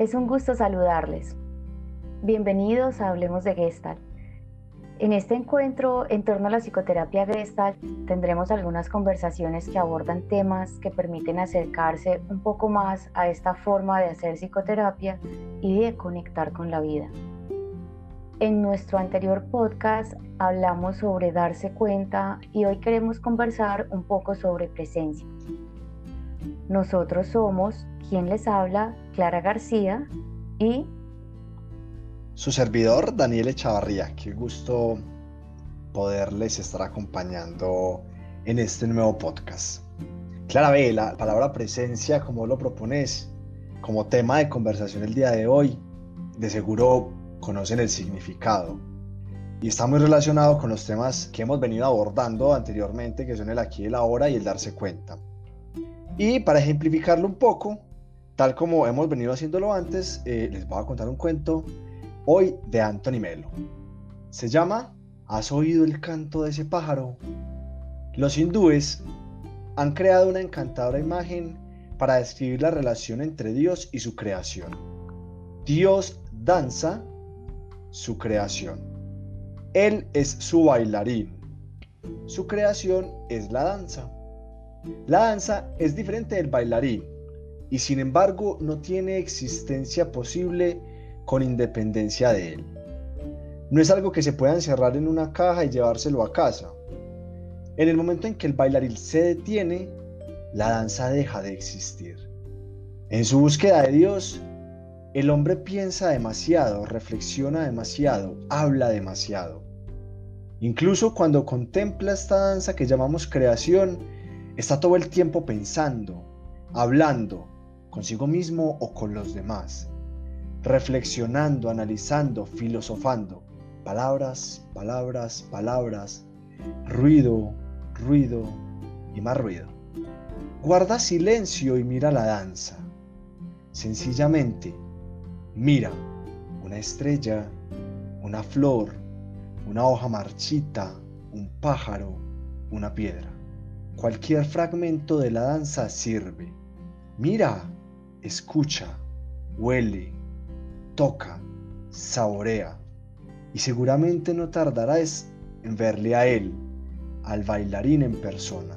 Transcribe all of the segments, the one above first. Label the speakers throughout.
Speaker 1: Es un gusto saludarles. Bienvenidos a Hablemos de Gestalt. En este encuentro en torno a la psicoterapia Gestalt tendremos algunas conversaciones que abordan temas que permiten acercarse un poco más a esta forma de hacer psicoterapia y de conectar con la vida. En nuestro anterior podcast hablamos sobre darse cuenta y hoy queremos conversar un poco sobre presencia. Nosotros somos quien les habla, Clara García y
Speaker 2: su servidor Daniel Echavarría. Qué gusto poderles estar acompañando en este nuevo podcast. Clara ve, la palabra presencia, como lo propones, como tema de conversación el día de hoy, de seguro conocen el significado. Y está muy relacionado con los temas que hemos venido abordando anteriormente, que son el aquí el ahora y el darse cuenta. Y para ejemplificarlo un poco, tal como hemos venido haciéndolo antes, eh, les voy a contar un cuento hoy de Anthony Melo. Se llama ¿Has oído el canto de ese pájaro? Los hindúes han creado una encantadora imagen para describir la relación entre Dios y su creación. Dios danza su creación. Él es su bailarín. Su creación es la danza. La danza es diferente del bailarín y sin embargo no tiene existencia posible con independencia de él. No es algo que se pueda encerrar en una caja y llevárselo a casa. En el momento en que el bailarín se detiene, la danza deja de existir. En su búsqueda de Dios, el hombre piensa demasiado, reflexiona demasiado, habla demasiado. Incluso cuando contempla esta danza que llamamos creación, Está todo el tiempo pensando, hablando, consigo mismo o con los demás, reflexionando, analizando, filosofando. Palabras, palabras, palabras, ruido, ruido y más ruido. Guarda silencio y mira la danza. Sencillamente, mira una estrella, una flor, una hoja marchita, un pájaro, una piedra. Cualquier fragmento de la danza sirve. Mira, escucha, huele, toca, saborea. Y seguramente no tardarás en verle a él, al bailarín en persona.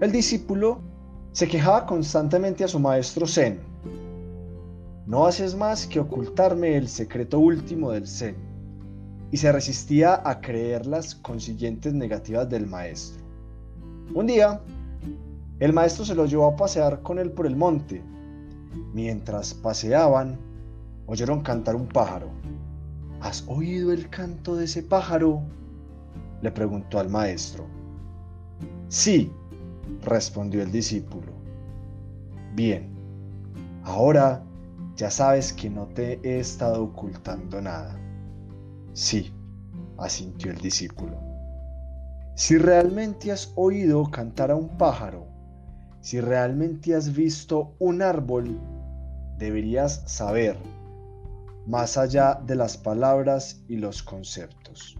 Speaker 2: El discípulo se quejaba constantemente a su maestro Zen. No haces más que ocultarme el secreto último del Zen. Y se resistía a creer las consiguientes negativas del maestro. Un día, el maestro se lo llevó a pasear con él por el monte. Mientras paseaban, oyeron cantar un pájaro. ¿Has oído el canto de ese pájaro? le preguntó al maestro. Sí, respondió el discípulo. Bien, ahora ya sabes que no te he estado ocultando nada. Sí, asintió el discípulo. Si realmente has oído cantar a un pájaro, si realmente has visto un árbol, deberías saber, más allá de las palabras y los conceptos.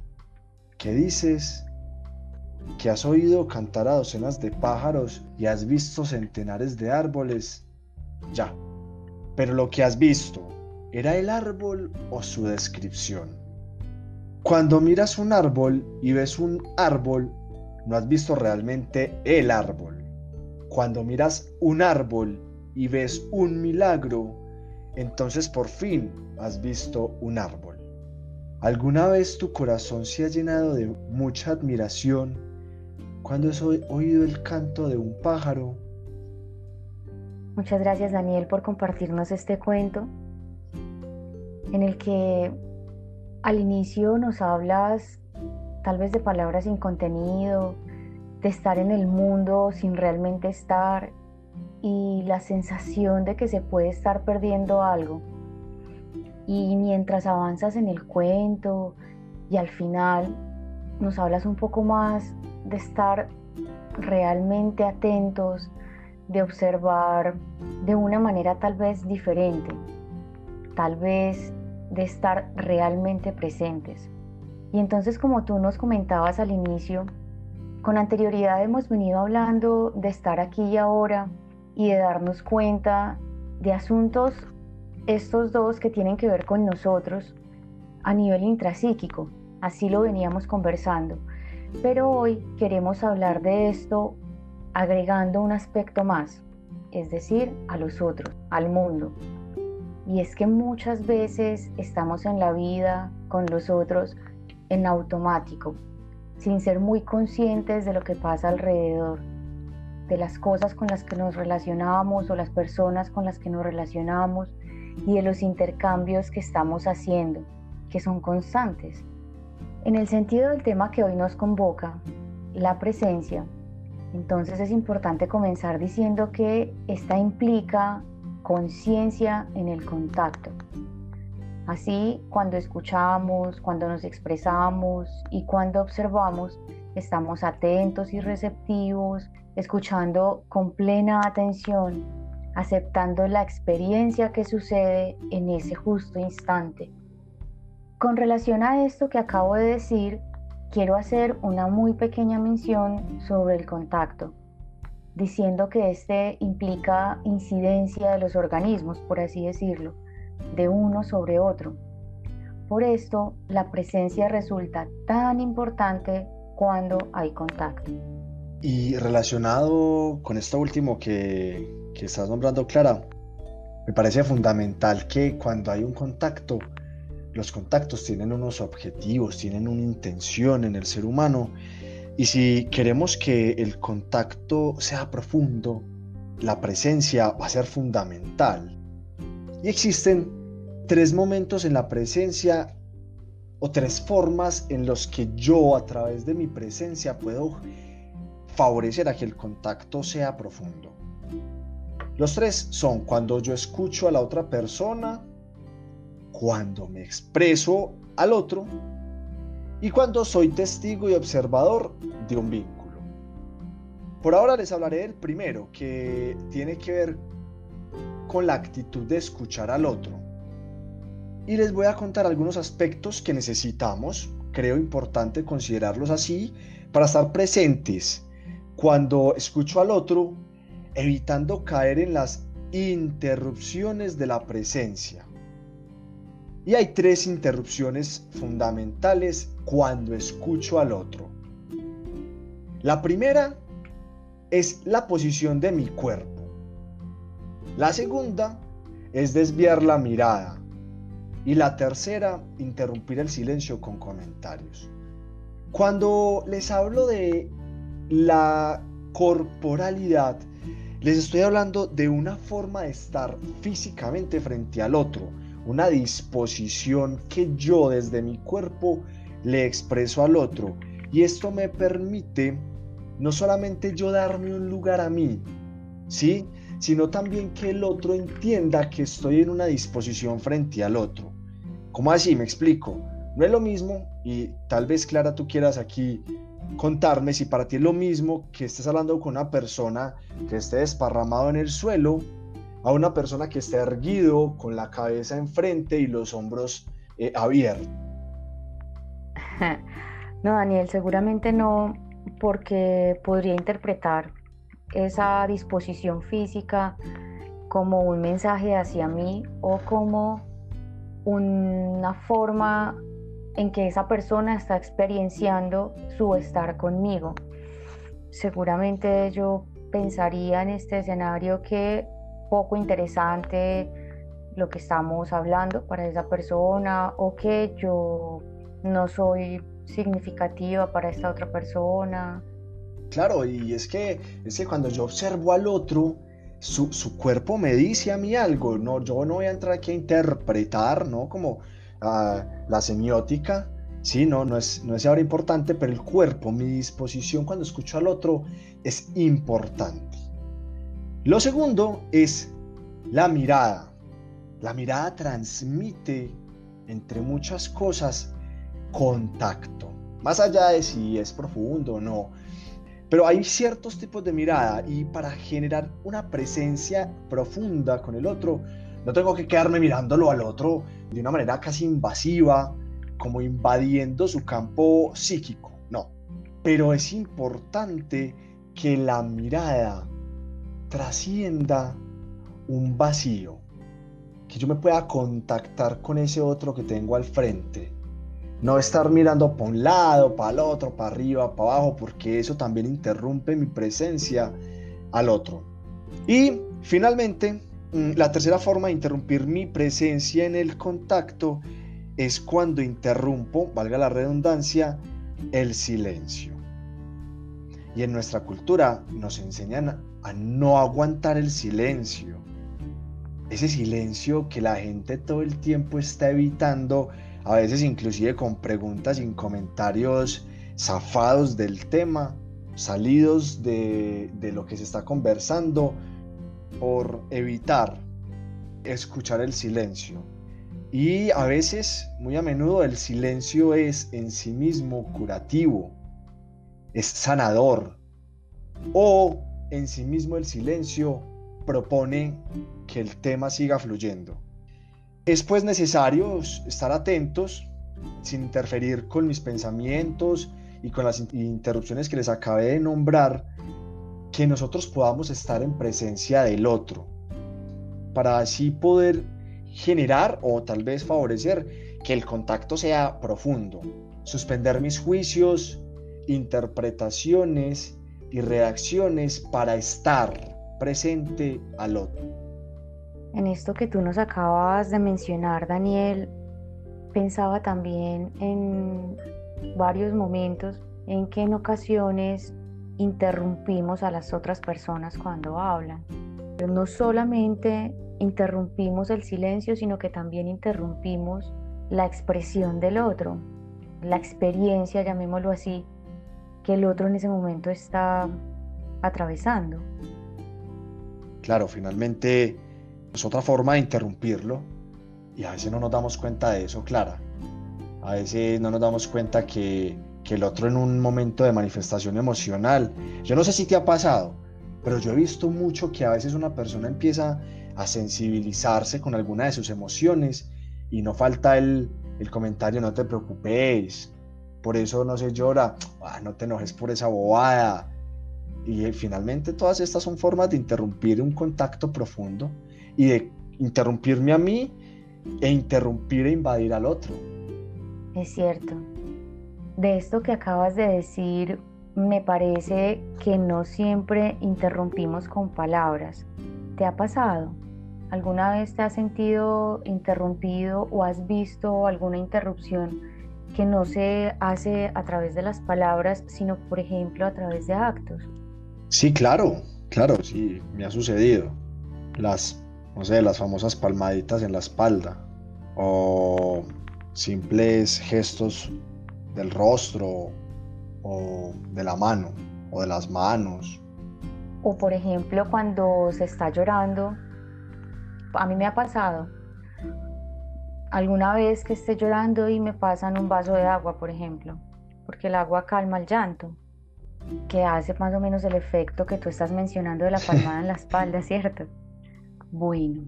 Speaker 2: ¿Qué dices? ¿Que has oído cantar a docenas de pájaros y has visto centenares de árboles? Ya. Pero lo que has visto, ¿era el árbol o su descripción? Cuando miras un árbol y ves un árbol, no has visto realmente el árbol. Cuando miras un árbol y ves un milagro, entonces por fin has visto un árbol. ¿Alguna vez tu corazón se ha llenado de mucha admiración cuando has oído el canto de un pájaro?
Speaker 1: Muchas gracias Daniel por compartirnos este cuento en el que al inicio nos hablas tal vez de palabras sin contenido, de estar en el mundo sin realmente estar y la sensación de que se puede estar perdiendo algo. Y mientras avanzas en el cuento y al final nos hablas un poco más de estar realmente atentos, de observar de una manera tal vez diferente, tal vez de estar realmente presentes. Y entonces, como tú nos comentabas al inicio, con anterioridad hemos venido hablando de estar aquí y ahora y de darnos cuenta de asuntos estos dos que tienen que ver con nosotros a nivel intrapsíquico. Así lo veníamos conversando. Pero hoy queremos hablar de esto agregando un aspecto más, es decir, a los otros, al mundo. Y es que muchas veces estamos en la vida con los otros en automático, sin ser muy conscientes de lo que pasa alrededor, de las cosas con las que nos relacionamos o las personas con las que nos relacionamos y de los intercambios que estamos haciendo, que son constantes. En el sentido del tema que hoy nos convoca, la presencia, entonces es importante comenzar diciendo que esta implica conciencia en el contacto. Así, cuando escuchamos, cuando nos expresamos y cuando observamos, estamos atentos y receptivos, escuchando con plena atención, aceptando la experiencia que sucede en ese justo instante. Con relación a esto que acabo de decir, quiero hacer una muy pequeña mención sobre el contacto diciendo que este implica incidencia de los organismos, por así decirlo, de uno sobre otro. Por esto, la presencia resulta tan importante cuando hay contacto.
Speaker 2: Y relacionado con esto último que, que estás nombrando, Clara, me parece fundamental que cuando hay un contacto, los contactos tienen unos objetivos, tienen una intención en el ser humano y si queremos que el contacto sea profundo, la presencia va a ser fundamental. Y existen tres momentos en la presencia o tres formas en los que yo a través de mi presencia puedo favorecer a que el contacto sea profundo. Los tres son cuando yo escucho a la otra persona, cuando me expreso al otro y cuando soy testigo y observador de un vínculo. Por ahora les hablaré del primero, que tiene que ver con la actitud de escuchar al otro. Y les voy a contar algunos aspectos que necesitamos, creo importante considerarlos así, para estar presentes cuando escucho al otro, evitando caer en las interrupciones de la presencia. Y hay tres interrupciones fundamentales cuando escucho al otro. La primera es la posición de mi cuerpo. La segunda es desviar la mirada. Y la tercera, interrumpir el silencio con comentarios. Cuando les hablo de la corporalidad, les estoy hablando de una forma de estar físicamente frente al otro una disposición que yo desde mi cuerpo le expreso al otro. Y esto me permite no solamente yo darme un lugar a mí, ¿sí? Sino también que el otro entienda que estoy en una disposición frente al otro. ¿Cómo así? Me explico. No es lo mismo, y tal vez Clara tú quieras aquí contarme si para ti es lo mismo que estés hablando con una persona que esté desparramado en el suelo a una persona que esté erguido, con la cabeza enfrente y los hombros eh, abiertos.
Speaker 1: No, Daniel, seguramente no, porque podría interpretar esa disposición física como un mensaje hacia mí o como una forma en que esa persona está experienciando su estar conmigo. Seguramente yo pensaría en este escenario que poco interesante lo que estamos hablando para esa persona o que yo no soy significativa para esta otra persona.
Speaker 2: Claro, y es que, es que cuando yo observo al otro, su, su, cuerpo me dice a mí algo, no, yo no voy a entrar aquí a interpretar, ¿no? Como uh, la semiótica, sí, no, no es, no es ahora importante, pero el cuerpo, mi disposición cuando escucho al otro es importante. Lo segundo es la mirada. La mirada transmite, entre muchas cosas, contacto. Más allá de si es profundo o no. Pero hay ciertos tipos de mirada y para generar una presencia profunda con el otro, no tengo que quedarme mirándolo al otro de una manera casi invasiva, como invadiendo su campo psíquico. No. Pero es importante que la mirada trascienda un vacío, que yo me pueda contactar con ese otro que tengo al frente. No estar mirando para un lado, para el otro, para arriba, para abajo, porque eso también interrumpe mi presencia al otro. Y finalmente, mm, la tercera forma de interrumpir mi presencia en el contacto es cuando interrumpo, valga la redundancia, el silencio. Y en nuestra cultura nos enseñan a no aguantar el silencio. Ese silencio que la gente todo el tiempo está evitando, a veces inclusive con preguntas y comentarios zafados del tema, salidos de, de lo que se está conversando, por evitar escuchar el silencio. Y a veces, muy a menudo, el silencio es en sí mismo curativo, es sanador. O en sí mismo el silencio propone que el tema siga fluyendo. Es pues necesario estar atentos, sin interferir con mis pensamientos y con las interrupciones que les acabé de nombrar, que nosotros podamos estar en presencia del otro, para así poder generar o tal vez favorecer que el contacto sea profundo, suspender mis juicios, interpretaciones y reacciones para estar presente al otro.
Speaker 1: En esto que tú nos acabas de mencionar, Daniel, pensaba también en varios momentos en que en ocasiones interrumpimos a las otras personas cuando hablan. No solamente interrumpimos el silencio, sino que también interrumpimos la expresión del otro, la experiencia, llamémoslo así, que el otro en ese momento está atravesando.
Speaker 2: Claro, finalmente es otra forma de interrumpirlo y a veces no nos damos cuenta de eso, Clara. A veces no nos damos cuenta que, que el otro en un momento de manifestación emocional, yo no sé si te ha pasado, pero yo he visto mucho que a veces una persona empieza a sensibilizarse con alguna de sus emociones y no falta el, comentario, no te preocupes, por eso no se llora, ah, no te enojes por esa bobada. Y finalmente todas estas son formas de interrumpir un contacto profundo y de interrumpirme a mí e interrumpir e invadir al otro.
Speaker 1: Es cierto. De esto que acabas de decir, me parece que no siempre interrumpimos con palabras. ¿Te ha pasado? ¿Alguna vez te has sentido interrumpido o has visto alguna interrupción que no se hace a través de las palabras, sino por ejemplo a través de actos?
Speaker 2: Sí, claro, claro, sí, me ha sucedido. Las, no sé, las famosas palmaditas en la espalda o simples gestos del rostro o de la mano o de las manos.
Speaker 1: O por ejemplo cuando se está llorando a mí me ha pasado alguna vez que esté llorando y me pasan un vaso de agua, por ejemplo, porque el agua calma el llanto, que hace más o menos el efecto que tú estás mencionando de la palmada en la espalda, ¿cierto? Bueno,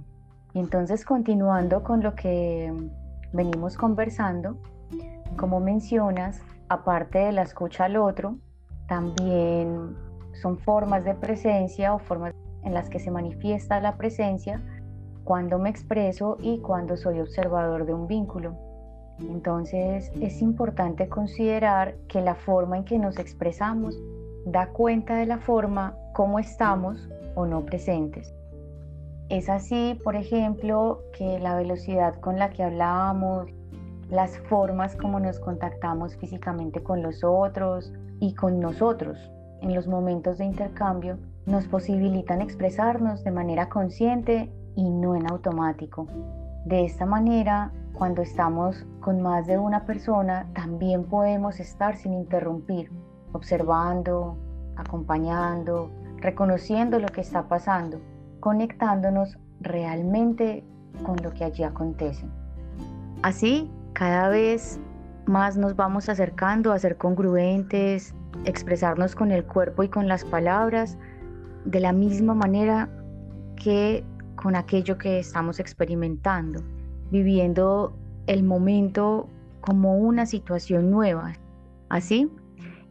Speaker 1: entonces continuando con lo que venimos conversando, como mencionas, aparte de la escucha al otro, también son formas de presencia o formas en las que se manifiesta la presencia cuando me expreso y cuando soy observador de un vínculo. Entonces es importante considerar que la forma en que nos expresamos da cuenta de la forma como estamos o no presentes. Es así, por ejemplo, que la velocidad con la que hablamos, las formas como nos contactamos físicamente con los otros y con nosotros en los momentos de intercambio nos posibilitan expresarnos de manera consciente y no en automático. De esta manera, cuando estamos con más de una persona, también podemos estar sin interrumpir, observando, acompañando, reconociendo lo que está pasando, conectándonos realmente con lo que allí acontece. Así, cada vez más nos vamos acercando a ser congruentes, expresarnos con el cuerpo y con las palabras de la misma manera que con aquello que estamos experimentando, viviendo el momento como una situación nueva. Así,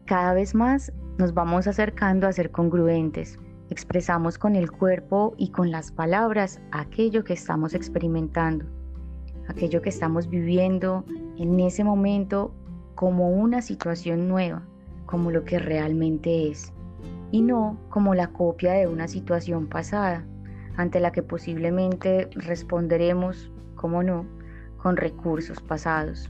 Speaker 1: cada vez más nos vamos acercando a ser congruentes, expresamos con el cuerpo y con las palabras aquello que estamos experimentando, aquello que estamos viviendo en ese momento como una situación nueva, como lo que realmente es, y no como la copia de una situación pasada, ante la que posiblemente responderemos, como no, con recursos pasados.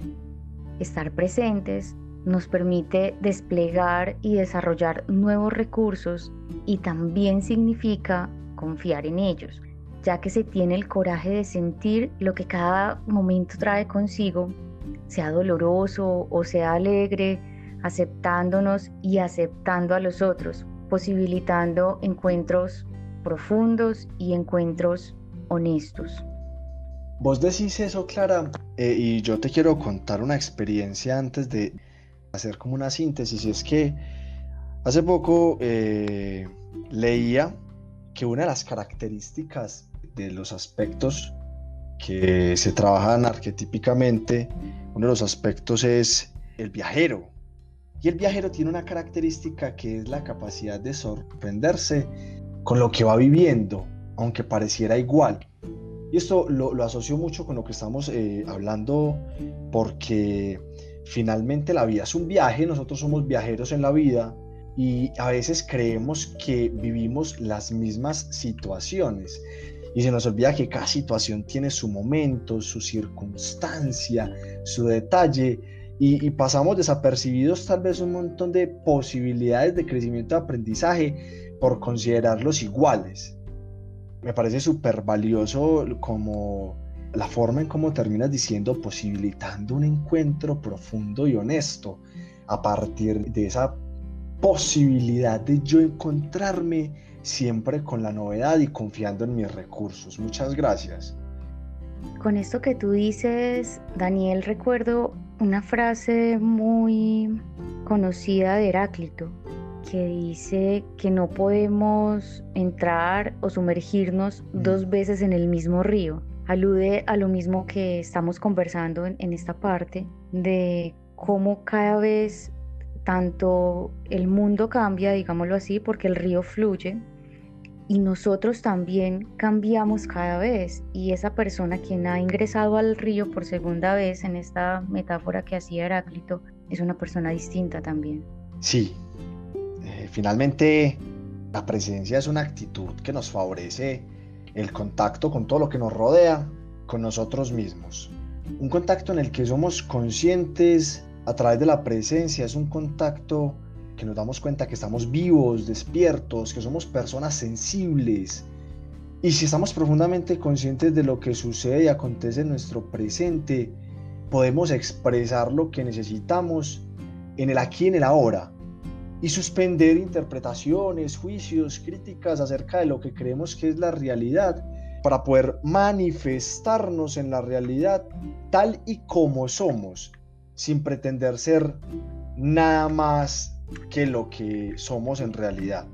Speaker 1: Estar presentes nos permite desplegar y desarrollar nuevos recursos y también significa confiar en ellos, ya que se tiene el coraje de sentir lo que cada momento trae consigo, sea doloroso o sea alegre, aceptándonos y aceptando a los otros, posibilitando encuentros profundos y encuentros honestos.
Speaker 2: Vos decís eso, Clara, eh, y yo te quiero contar una experiencia antes de hacer como una síntesis. Y es que hace poco eh, leía que una de las características de los aspectos que se trabajan arquetípicamente, uno de los aspectos es el viajero. Y el viajero tiene una característica que es la capacidad de sorprenderse con lo que va viviendo, aunque pareciera igual. Y esto lo, asocio mucho con lo que estamos eh, hablando porque finalmente la vida es un viaje, nosotros somos viajeros en la vida y a veces creemos que vivimos las mismas situaciones y se nos olvida que cada situación tiene su momento, su circunstancia, su detalle y, pasamos desapercibidos tal vez un montón de posibilidades de crecimiento y aprendizaje por considerarlos iguales. Me parece súper valioso como la forma en cómo terminas diciendo posibilitando un encuentro profundo y honesto a partir de esa posibilidad de yo encontrarme siempre con la novedad y confiando en mis recursos. Muchas gracias.
Speaker 1: Con esto que tú dices, Daniel, recuerdo una frase muy conocida de Heráclito que dice que no podemos entrar o sumergirnos mm. dos veces en el mismo río. Alude a lo mismo que estamos conversando en, esta parte de cómo cada vez tanto el mundo cambia, digámoslo así, porque el río fluye, y nosotros también cambiamos cada vez y esa persona quien ha ingresado al río por segunda vez en esta metáfora que hacía Heráclito es una persona distinta también.
Speaker 2: Sí, eh, finalmente la presencia es una actitud que nos favorece el contacto con todo lo que nos rodea, con nosotros mismos. Un contacto en el que somos conscientes a través de la presencia, es un contacto que nos damos cuenta que estamos vivos, despiertos, que somos personas sensibles. Y si estamos profundamente conscientes de lo que sucede y acontece en nuestro presente, podemos expresar lo que necesitamos en el aquí y en el ahora y suspender interpretaciones, juicios, críticas acerca de lo que creemos que es la realidad para poder manifestarnos en la realidad tal y como somos, sin pretender ser nada más que lo que somos en realidad.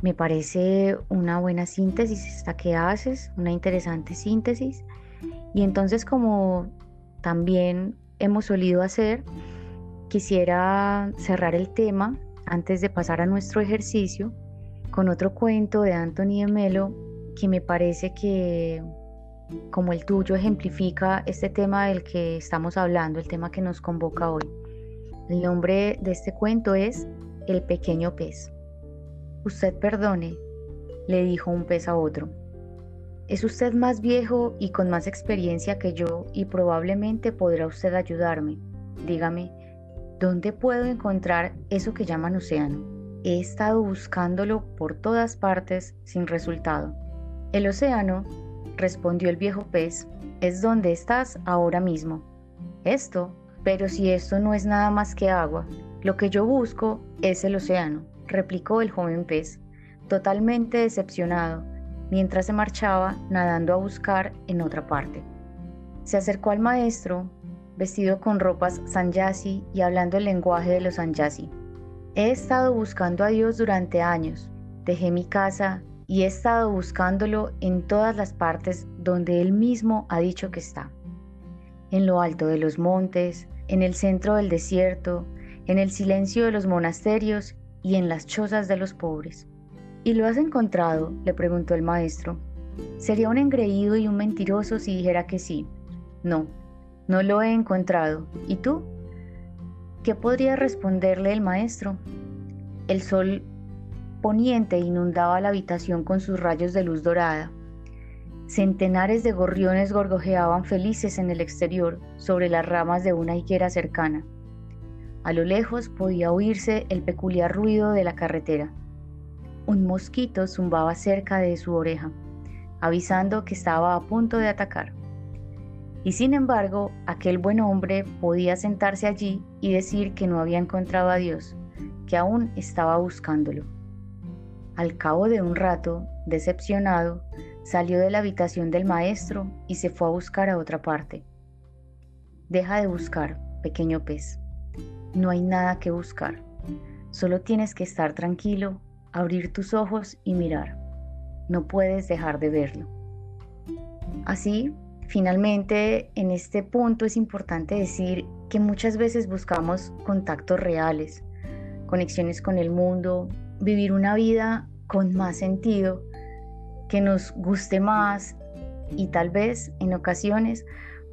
Speaker 1: Me parece una buena síntesis esta que haces, una interesante síntesis. Y entonces como también hemos solido hacer, quisiera cerrar el tema antes de pasar a nuestro ejercicio con otro cuento de Anthony de Melo que me parece que como el tuyo ejemplifica este tema del que estamos hablando, el tema que nos convoca hoy. El nombre de este cuento es El pequeño pez. Usted perdone, le dijo un pez a otro. Es usted más viejo y con más experiencia que yo y probablemente podrá usted ayudarme. Dígame, ¿dónde puedo encontrar eso que llaman océano? He estado buscándolo por todas partes sin resultado. El océano, respondió el viejo pez, es donde estás ahora mismo. Esto pero si esto no es nada más que agua, lo que yo busco es el océano, replicó el joven pez, totalmente decepcionado, mientras se marchaba nadando a buscar en otra parte. Se acercó al maestro, vestido con ropas sanyasi y hablando el lenguaje de los sanyasi. He estado buscando a Dios durante años. Dejé mi casa y he estado buscándolo en todas las partes donde Él mismo ha dicho que está en lo alto de los montes, en el centro del desierto, en el silencio de los monasterios y en las chozas de los pobres. ¿Y lo has encontrado? le preguntó el maestro. Sería un engreído y un mentiroso si dijera que sí. No, no lo he encontrado. ¿Y tú? ¿Qué podría responderle el maestro? El sol poniente inundaba la habitación con sus rayos de luz dorada. Centenares de gorriones gorgojeaban felices en el exterior sobre las ramas de una higuera cercana. A lo lejos podía oírse el peculiar ruido de la carretera. Un mosquito zumbaba cerca de su oreja, avisando que estaba a punto de atacar. Y sin embargo, aquel buen hombre podía sentarse allí y decir que no había encontrado a Dios, que aún estaba buscándolo. Al cabo de un rato, decepcionado, salió de la habitación del maestro y se fue a buscar a otra parte. Deja de buscar, pequeño pez. No hay nada que buscar. Solo tienes que estar tranquilo, abrir tus ojos y mirar. No puedes dejar de verlo. Así, finalmente, en este punto es importante decir que muchas veces buscamos contactos reales, conexiones con el mundo, vivir una vida con más sentido, que nos guste más y tal vez en ocasiones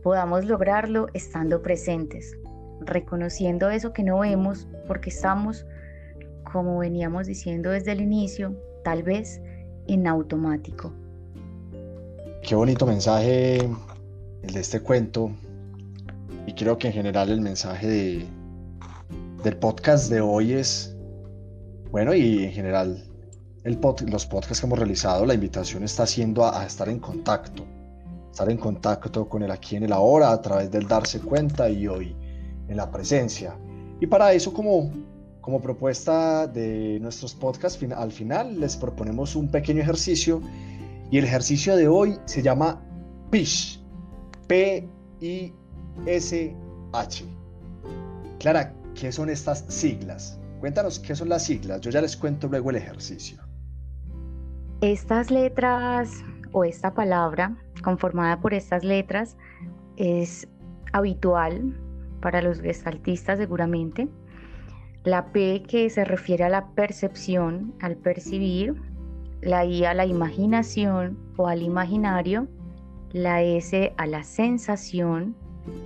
Speaker 1: podamos lograrlo estando presentes, reconociendo eso que no vemos porque estamos, como veníamos diciendo desde el inicio, tal vez en automático.
Speaker 2: Qué bonito mensaje el de este cuento y creo que en general el mensaje de, del podcast de hoy es, bueno, y en general los podcasts que hemos realizado, la invitación está siendo a, estar en contacto, estar en contacto con el aquí en el ahora a través del darse cuenta y hoy en la presencia. Y para eso, como, como propuesta de nuestros podcasts, al final les proponemos un pequeño ejercicio y el ejercicio de hoy se llama PISH, P-I-S-H. Clara, ¿qué son estas siglas? Cuéntanos qué son las siglas, yo ya les cuento luego el ejercicio.
Speaker 1: Estas letras o esta palabra conformada por estas letras es habitual para los gestaltistas seguramente. La P que se refiere a la percepción, al percibir, la I a la imaginación o al imaginario, la S a la sensación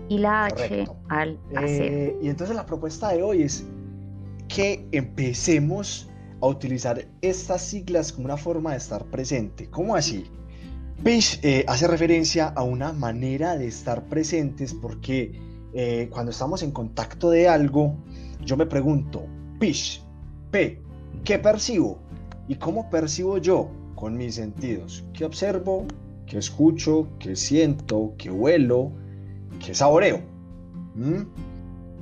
Speaker 1: y la H al hacer.
Speaker 2: Eh, y entonces la propuesta de hoy es que empecemos a utilizar estas siglas como una forma de estar presente. ¿Cómo así? Pish eh, hace referencia a una manera de estar presentes porque eh, cuando estamos en contacto de algo, yo me pregunto, Pish, P, ¿qué percibo? ¿Y cómo percibo yo con mis sentidos? ¿Qué observo? ¿Qué escucho? ¿Qué siento? ¿Qué huelo? ¿Qué saboreo? ¿Mm?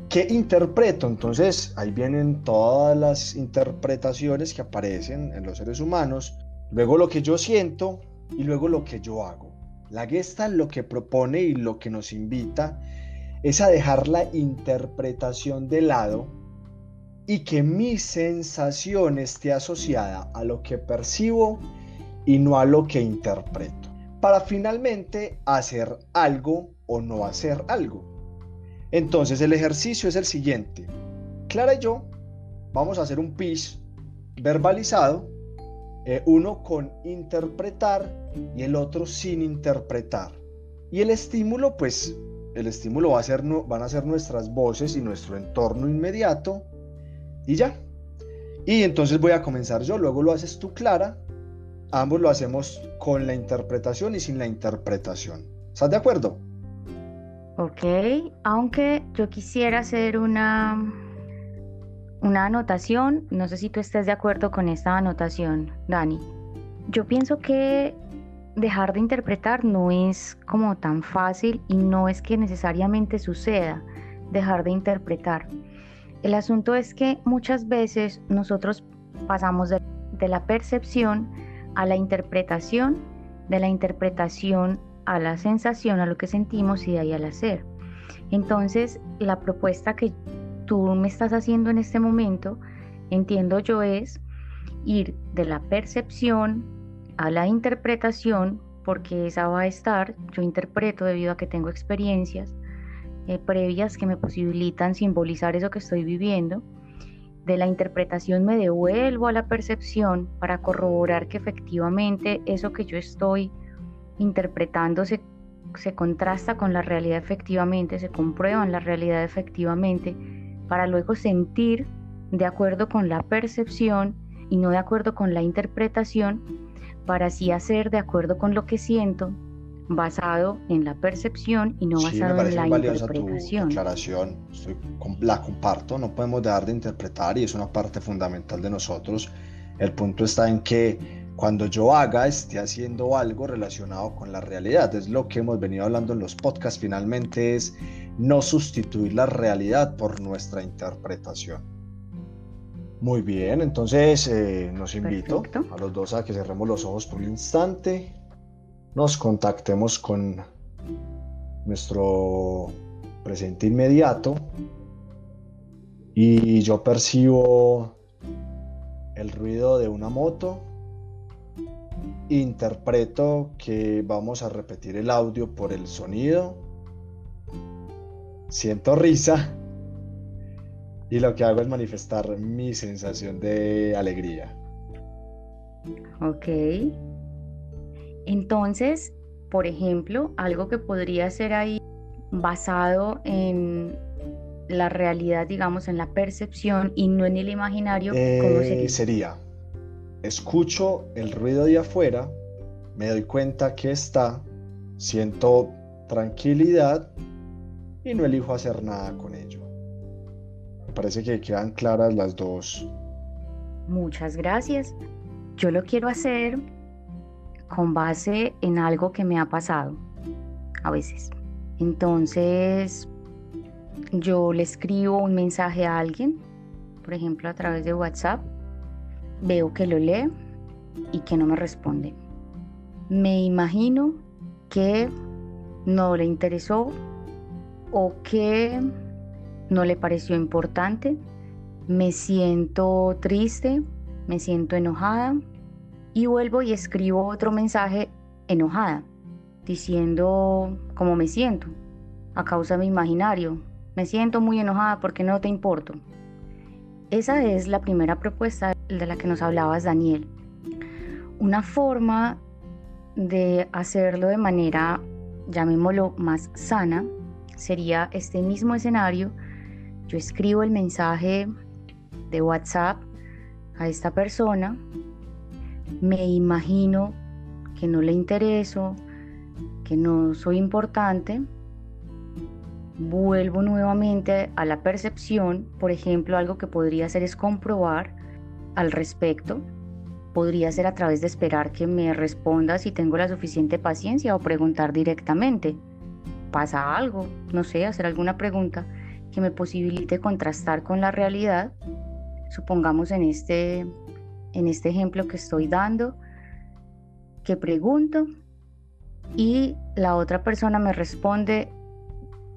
Speaker 2: ¿Qué interpreto? Entonces ahí vienen todas las interpretaciones que aparecen en los seres humanos, luego lo que yo siento y luego lo que yo hago. La Gestalt lo que propone y lo que nos invita es a dejar la interpretación de lado y que mi sensación esté asociada a lo que percibo y no a lo que interpreto, para finalmente hacer algo o no hacer algo. Entonces el ejercicio es el siguiente. Clara y yo vamos a hacer un pitch verbalizado, eh, uno con interpretar y el otro sin interpretar. Y el estímulo, pues, el estímulo va a ser, van a ser nuestras voces y nuestro entorno inmediato y ya. Y entonces voy a comenzar yo, luego lo haces tú, Clara. Ambos lo hacemos con la interpretación y sin la interpretación. ¿Estás de acuerdo?
Speaker 1: Ok, aunque yo quisiera hacer una, una anotación, no sé si tú estés de acuerdo con esta anotación, Dani. Yo pienso que dejar de interpretar no es como tan fácil y no es que necesariamente suceda dejar de interpretar. El asunto es que muchas veces nosotros pasamos de, la percepción a la interpretación, de la interpretación a la sensación, a lo que sentimos y de ahí al hacer. Entonces, la propuesta que tú me estás haciendo en este momento, entiendo yo, es ir de la percepción a la interpretación, porque esa va a estar, yo interpreto debido a que tengo experiencias eh, previas que me posibilitan simbolizar eso que estoy viviendo, de la interpretación me devuelvo a la percepción para corroborar que efectivamente eso que yo estoy interpretando se, se contrasta con la realidad efectivamente, se comprueba en la realidad efectivamente, para luego sentir de acuerdo con la percepción y no de acuerdo con la interpretación, para así hacer de acuerdo con lo que siento, basado en la percepción y no basado en la interpretación.
Speaker 2: Tu declaración, la comparto, no podemos dejar de interpretar y es una parte fundamental de nosotros. El punto está en que cuando yo haga, esté haciendo algo relacionado con la realidad. Es lo que hemos venido hablando en los podcasts. Finalmente es no sustituir la realidad por nuestra interpretación. Muy bien, entonces eh, nos invito a los dos a que cerremos los ojos por un instante, nos contactemos con nuestro presente inmediato y yo percibo el ruido de una moto, interpreto que vamos a repetir el audio por el sonido, siento risa y lo que hago es manifestar mi sensación de alegría.
Speaker 1: Ok. Entonces, por ejemplo, algo que podría ser ahí basado en la realidad, digamos, en la percepción y no en el imaginario, ¿cómo
Speaker 2: eh, sería? Sería, escucho el ruido de afuera, me doy cuenta que está, siento tranquilidad y no elijo hacer nada con ello parece que quedan claras las dos.
Speaker 1: Muchas gracias. Yo lo quiero hacer con base en algo que me ha pasado a veces. Entonces, yo le escribo un mensaje a alguien, por ejemplo a través de WhatsApp, veo que lo lee y que no me responde. Me imagino que no le interesó o que no le pareció importante, me siento triste, me siento enojada y vuelvo y escribo otro mensaje enojada, diciendo cómo me siento a causa de mi imaginario. Me siento muy enojada porque no te importo. Esa es la primera propuesta de la que nos hablabas, Daniel. Una forma de hacerlo de manera, llamémoslo, más sana, sería este mismo escenario, yo escribo el mensaje de WhatsApp a esta persona, me imagino que no le intereso, que no soy importante, vuelvo nuevamente a la percepción, por ejemplo, algo que podría hacer es comprobar al respecto, podría ser a través de esperar que me responda si tengo la suficiente paciencia o preguntar directamente, ¿pasa algo? No sé, hacer alguna pregunta que me posibilite contrastar con la realidad. Supongamos en este, en este ejemplo que estoy dando, que pregunto y la otra persona me responde,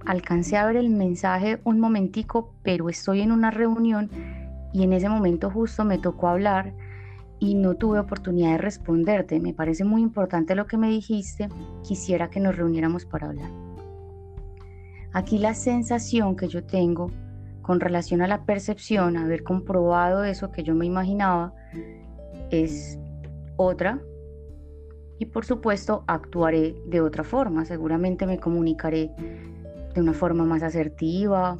Speaker 1: alcancé a ver el mensaje un momentico, pero estoy en una reunión y en ese momento justo me tocó hablar y no tuve oportunidad de responderte. Me parece muy importante lo que me dijiste, quisiera que nos reuniéramos para hablar. Aquí la sensación que yo tengo con relación a la percepción, haber comprobado eso que yo me imaginaba, es otra. Y por supuesto actuaré de otra forma. Seguramente me comunicaré de una forma más asertiva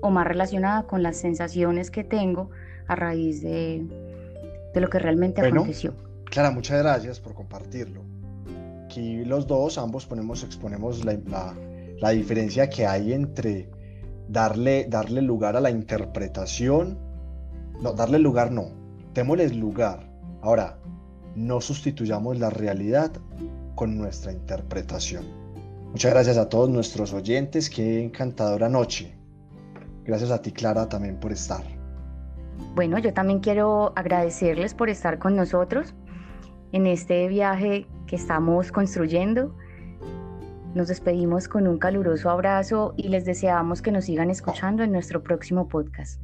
Speaker 1: o más relacionada con las sensaciones que tengo a raíz de, de lo que realmente aconteció.
Speaker 2: Clara, muchas gracias por compartirlo. Aquí los dos, ambos ponemos, exponemos la, la la diferencia que hay entre darle, darle lugar a la interpretación, no, darle lugar no, démosles lugar. Ahora, no sustituyamos la realidad con nuestra interpretación. Muchas gracias a todos nuestros oyentes, qué encantadora noche. Gracias a ti, Clara, también por estar.
Speaker 1: Bueno, yo también quiero agradecerles por estar con nosotros en este viaje que estamos construyendo nos despedimos con un caluroso abrazo y les deseamos que nos sigan escuchando en nuestro próximo podcast.